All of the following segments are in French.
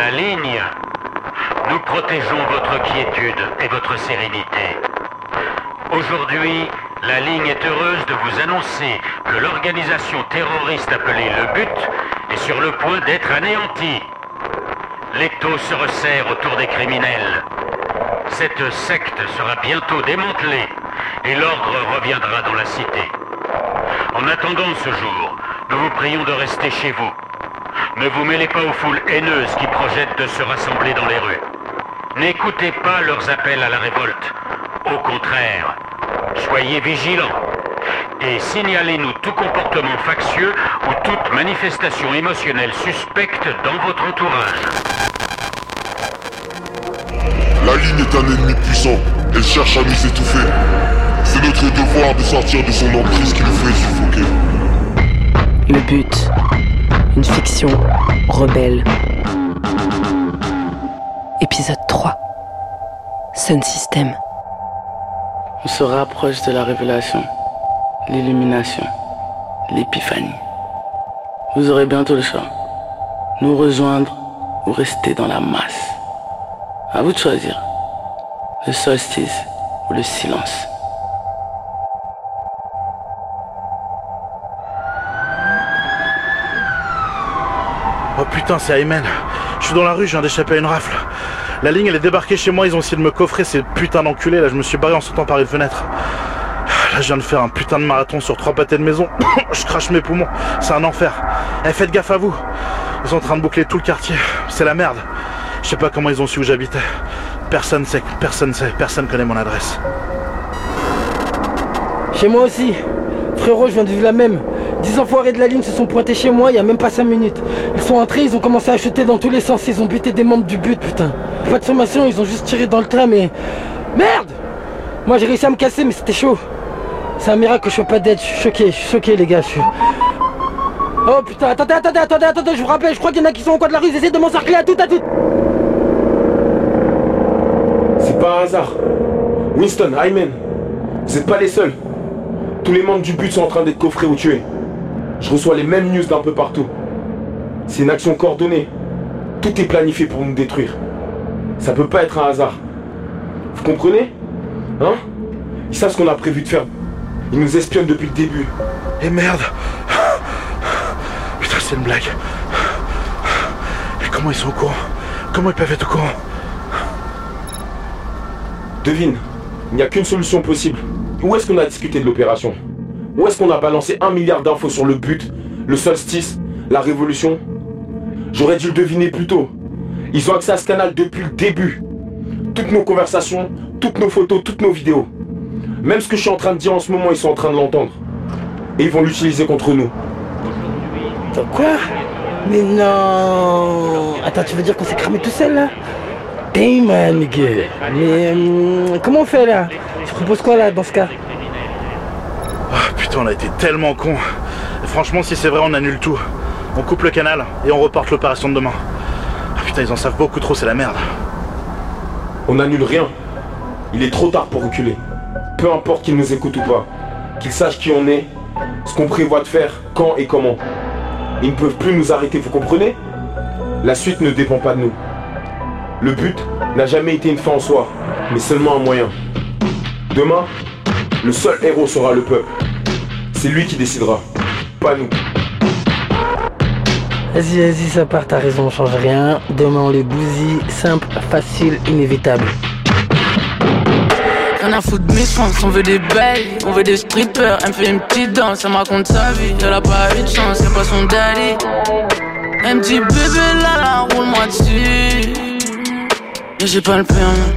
la ligne, nous protégeons votre quiétude et votre sérénité. Aujourd'hui, la ligne est heureuse de vous annoncer que l'organisation terroriste appelée Le But est sur le point d'être anéantie. L'étau se resserre autour des criminels. Cette secte sera bientôt démantelée et l'ordre reviendra dans la cité. En attendant ce jour, nous vous prions de rester chez vous. Ne vous mêlez pas aux foules haineuses qui projettent de se rassembler dans les rues. N'écoutez pas leurs appels à la révolte. Au contraire, soyez vigilants et signalez-nous tout comportement factieux ou toute manifestation émotionnelle suspecte dans votre entourage. La ligne est un ennemi puissant. Elle cherche à nous étouffer. C'est notre devoir de sortir de son emprise qui nous fait suffoquer. Le but. Une fiction rebelle. Épisode 3. Sun System. On se rapproche de la révélation, l'illumination, l'épiphanie. Vous aurez bientôt le choix. Nous rejoindre ou rester dans la masse. À vous de choisir. Le solstice ou le silence. Oh putain, c'est Ayman. Je suis dans la rue, je viens d'échapper à une rafle. La ligne, elle est débarquée chez moi, ils ont essayé de me coffrer, ces putains d'enculés. Là, je me suis barré en sautant par une fenêtre. Là, je viens de faire un putain de marathon sur trois pâtés de maison. je crache mes poumons. C'est un enfer. Eh, faites gaffe à vous. Ils sont en train de boucler tout le quartier. C'est la merde. Je sais pas comment ils ont su où j'habitais. Personne sait, personne sait, personne connaît mon adresse. Chez moi aussi. Frérot, je viens de vivre la même. Dix enfoirés de la ligne se sont pointés chez moi il y a même pas 5 minutes. Sont entrés, ils ont commencé à chuter dans tous les sens, ils ont buté des membres du but, putain. Pas de sommation, ils ont juste tiré dans le train, mais. Merde Moi j'ai réussi à me casser, mais c'était chaud. C'est un miracle que je sois pas dead, je suis choqué, je suis choqué les gars, je suis. Oh putain, attendez, attendez, attendez, attendez, je vous rappelle, je crois qu'il y en a qui sont au coin de la rue, ils essaient de m'encercler à tout, à tout. C'est pas un hasard. Winston, Hyman, vous êtes pas les seuls. Tous les membres du but sont en train d'être coffrés ou tués. Je reçois les mêmes news d'un peu partout. C'est une action coordonnée. Tout est planifié pour nous détruire. Ça peut pas être un hasard. Vous comprenez? Hein? Ils savent ce qu'on a prévu de faire. Ils nous espionnent depuis le début. Et merde Putain, c'est une blague. Et comment ils sont au courant? Comment ils peuvent être au courant? Devine, il n'y a qu'une solution possible. Où est-ce qu'on a discuté de l'opération? Où est-ce qu'on a balancé un milliard d'infos sur le but, le solstice, la révolution? J'aurais dû le deviner plus tôt. Ils ont accès à ce canal depuis le début. Toutes nos conversations, toutes nos photos, toutes nos vidéos. Même ce que je suis en train de dire en ce moment, ils sont en train de l'entendre. Et ils vont l'utiliser contre nous. Quoi? Mais non Attends, tu veux dire qu'on s'est cramé tout seul là? Damn nigga Mais hum, comment on fait là? Tu proposes quoi là dans ce cas? Ah putain, on a été tellement cons. Et franchement, si c'est vrai, on annule tout. On coupe le canal et on reporte l'opération de demain. Ah putain, ils en savent beaucoup trop, c'est la merde. On n'annule rien. Il est trop tard pour reculer. Peu importe qu'ils nous écoutent ou pas. Qu'ils sachent qui on est, ce qu'on prévoit de faire, quand et comment. Ils ne peuvent plus nous arrêter, vous comprenez? La suite ne dépend pas de nous. Le but n'a jamais été une fin en soi, mais seulement un moyen. Demain, le seul héros sera le peuple. C'est lui qui décidera, pas nous. Vas-y, vas-y, ça part, t'as raison, on change rien. Demain, on les bousille, simple, facile, inévitable. Rien à foutre de mes chances, on veut des belles, on veut des strippers. Elle me fait une petite danse, elle me raconte sa vie. Elle a pas eu de chance, c'est pas son daddy. Un petit bébé là, là, roule-moi dessus. Et j'ai pas le permis.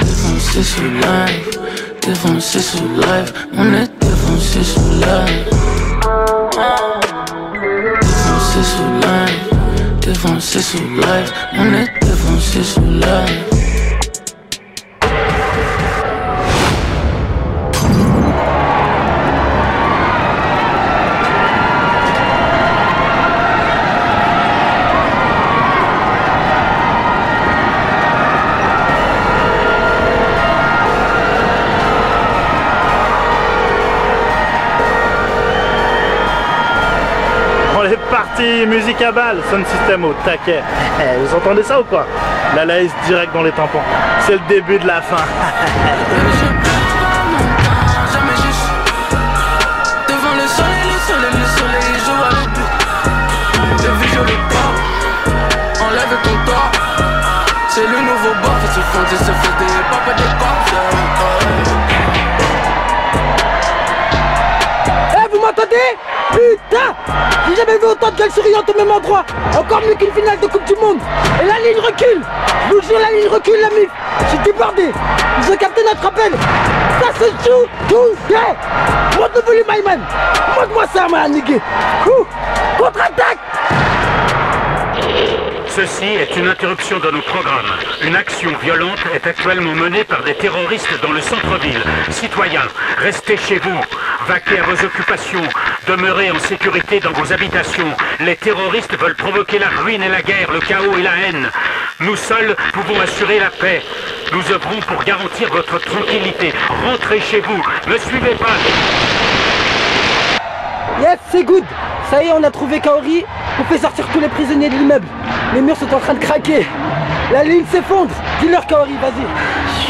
Défoncé sous live, défoncé sous live. On est défoncé sous live. Défoncé sous live, défoncé sous live. On est défoncé sous live. On est parti, musique à balle, son système au taquet. Vous entendez ça ou quoi? La laisse direct dans les tampons. C'est le début de la fin. jamais vu autant de gueules souriantes au même endroit Encore mieux qu'une finale de Coupe du Monde Et la ligne recule Je vous jure, la ligne recule, la mif J'ai débordé Ils ont capté notre appel Ça se joue tout yeah. Monte le volume, Ayman Monte-moi ça, ma nigga. Contre-attaque Ceci est une interruption dans nos programmes. Une action violente est actuellement menée par des terroristes dans le centre-ville. Citoyens, restez chez vous. Vaquez à vos occupations. Demeurez en sécurité dans vos habitations. Les terroristes veulent provoquer la ruine et la guerre, le chaos et la haine. Nous seuls pouvons assurer la paix. Nous œuvrons pour garantir votre tranquillité. Rentrez chez vous. Ne suivez pas. Yes, c'est good Ça y est, on a trouvé Kaori On fait sortir tous les prisonniers de l'immeuble Les murs sont en train de craquer La ligne s'effondre Dis-leur Kaori, vas-y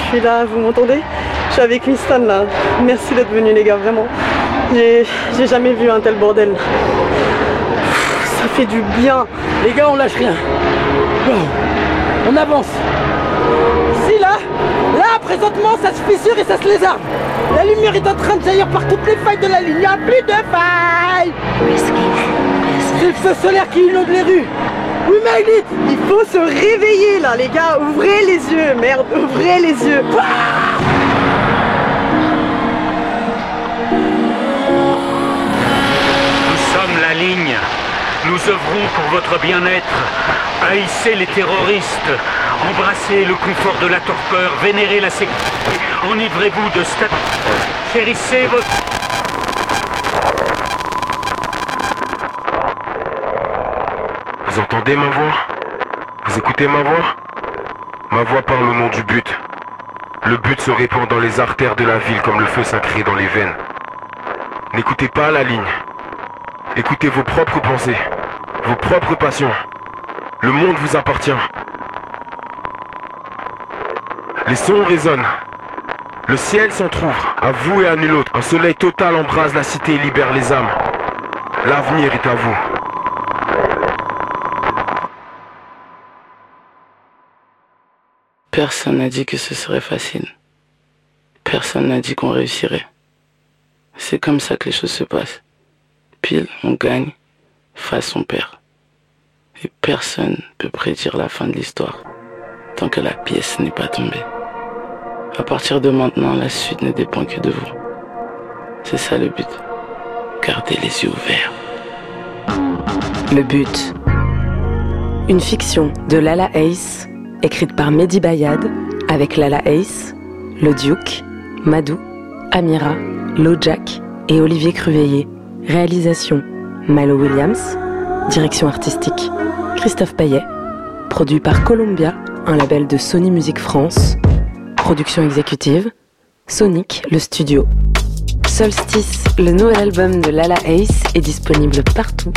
Je suis là, vous m'entendez? Je suis avec Winston là. Merci d'être venus les gars, vraiment. J'ai jamais vu un tel bordel. Ça fait du bien. Les gars, on lâche rien. On avance Ici, là Là, présentement, ça se fissure et ça se lézarde La lumière est en train de jaillir par toutes les failles de la ligne Il n'y a plus de failles C'est le feu solaire qui inonde les rues We made it Il faut se réveiller là les gars. Ouvrez les yeux, merde, ouvrez les yeux. Nous œuvrons pour votre bien-être. Haïssez les terroristes. Embrassez le confort de la torpeur. Vénérez la sécurité. Enivrez-vous de stat. Chérissez votre... Vous entendez ma voix? Vous écoutez ma voix? Ma voix parle au nom du but. Le but se répand dans les artères de la ville comme le feu sacré dans les veines. N'écoutez pas la ligne. Écoutez vos propres pensées, vos propres passions. Le monde vous appartient. Les sons résonnent. Le ciel s'entr'ouvre, à vous et à nul autre. Un soleil total embrase la cité et libère les âmes. L'avenir est à vous. Personne n'a dit que ce serait facile. Personne n'a dit qu'on réussirait. C'est comme ça que les choses se passent. Pile, on gagne, face, on perd. Et personne peut prédire la fin de l'histoire tant que la pièce n'est pas tombée. À partir de maintenant, la suite ne dépend que de vous. C'est ça le but. Gardez les yeux ouverts. Le but. Une fiction de Lala Ace, écrite par Mehdi Bayad, avec Lala Ace, Le Duke, Madou, Amira, Jack et Olivier Cruveillé. Réalisation Malo Williams. Direction artistique Christophe Payet. Produit par Columbia, un label de Sony Music France. Production exécutive Sonic, le studio. Solstice, le nouvel album de Lala Ace, est disponible partout